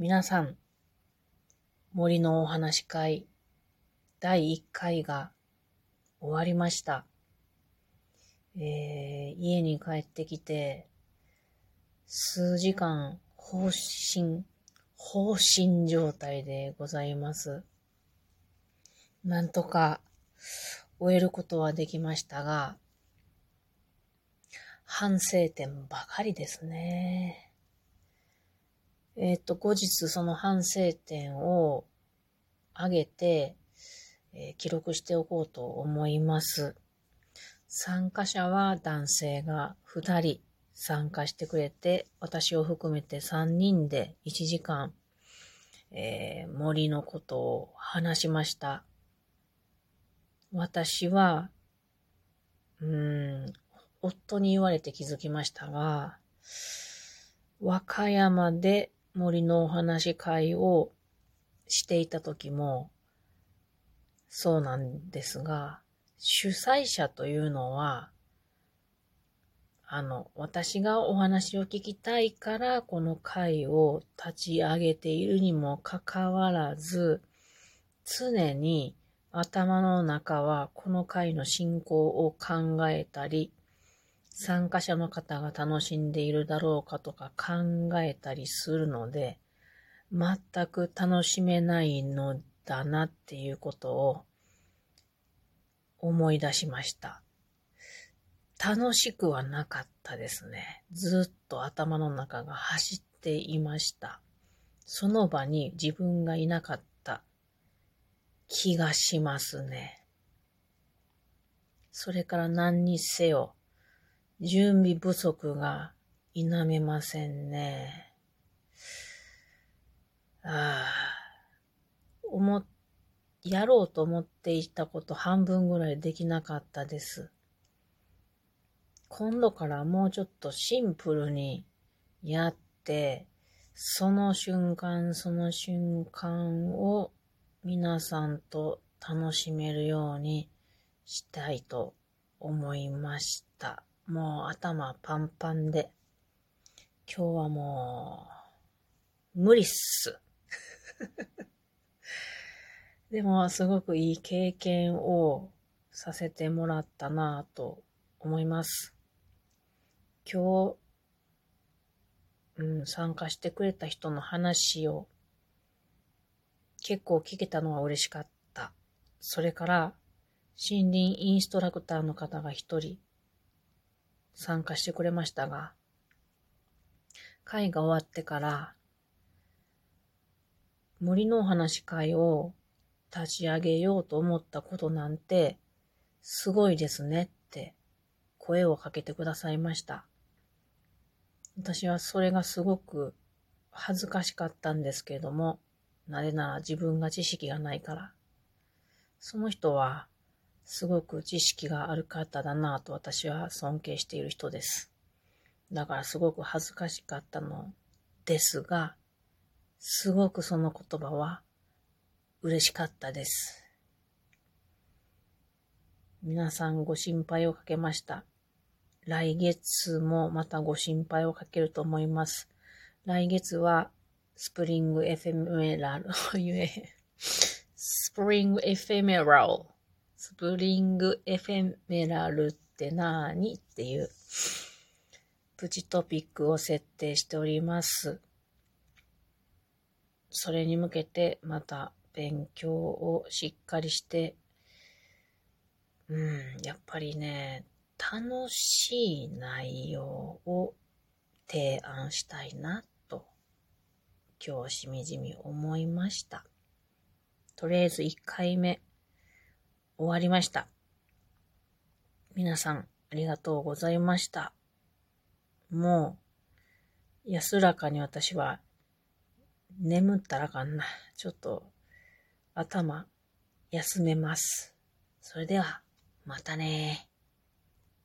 皆さん、森のお話会第1回が終わりました。えー、家に帰ってきて、数時間放心、放心状態でございます。なんとか終えることはできましたが、反省点ばかりですね。えっ、と、後日その反省点を上げて、えー記録しておこうと思います。参加者は男性が2人参加してくれて、私を含めて3人で1時間、えー森のことを話しました。私は、うーん、夫に言われて気づきましたが、和歌山で森のお話会をしていた時も、そうなんですが、主催者というのは、あの、私がお話を聞きたいから、この会を立ち上げているにもかかわらず、常に頭の中はこの会の進行を考えたり、参加者の方が楽しんでいるだろうかとか考えたりするので、全く楽しめないのだなっていうことを思い出しました。楽しくはなかったですね。ずっと頭の中が走っていました。その場に自分がいなかった気がしますね。それから何にせよ、準備不足が否めませんね。ああ、思っ、やろうと思っていたこと半分ぐらいできなかったです。今度からもうちょっとシンプルにやって、その瞬間その瞬間を皆さんと楽しめるようにしたいと思いました。もう頭パンパンで、今日はもう無理っす。でもすごくいい経験をさせてもらったなぁと思います。今日、うん、参加してくれた人の話を結構聞けたのは嬉しかった。それから、森林インストラクターの方が一人参加してくれましたが、会が終わってから、森のお話会を立ち上げようと思ったことなんて、すごいですねって声をかけてくださいました。私はそれがすごく恥ずかしかったんですけれども、なぜなら自分が知識がないから。その人はすごく知識がある方だなと私は尊敬している人です。だからすごく恥ずかしかったのですが、すごくその言葉は嬉しかったです。皆さんご心配をかけました。来月もまたご心配をかけると思います。来月はスプリングエフェメラル、スプリングエフェメラル。スプリングエフェメラルってなにっていうプチトピックを設定しております。それに向けてまた勉強をしっかりして、うん、やっぱりね、楽しい内容を提案したいなと今日しみじみ思いました。とりあえず1回目終わりました。皆さんありがとうございました。もう安らかに私は眠ったらあかんな。ちょっと頭休めます。それではまたね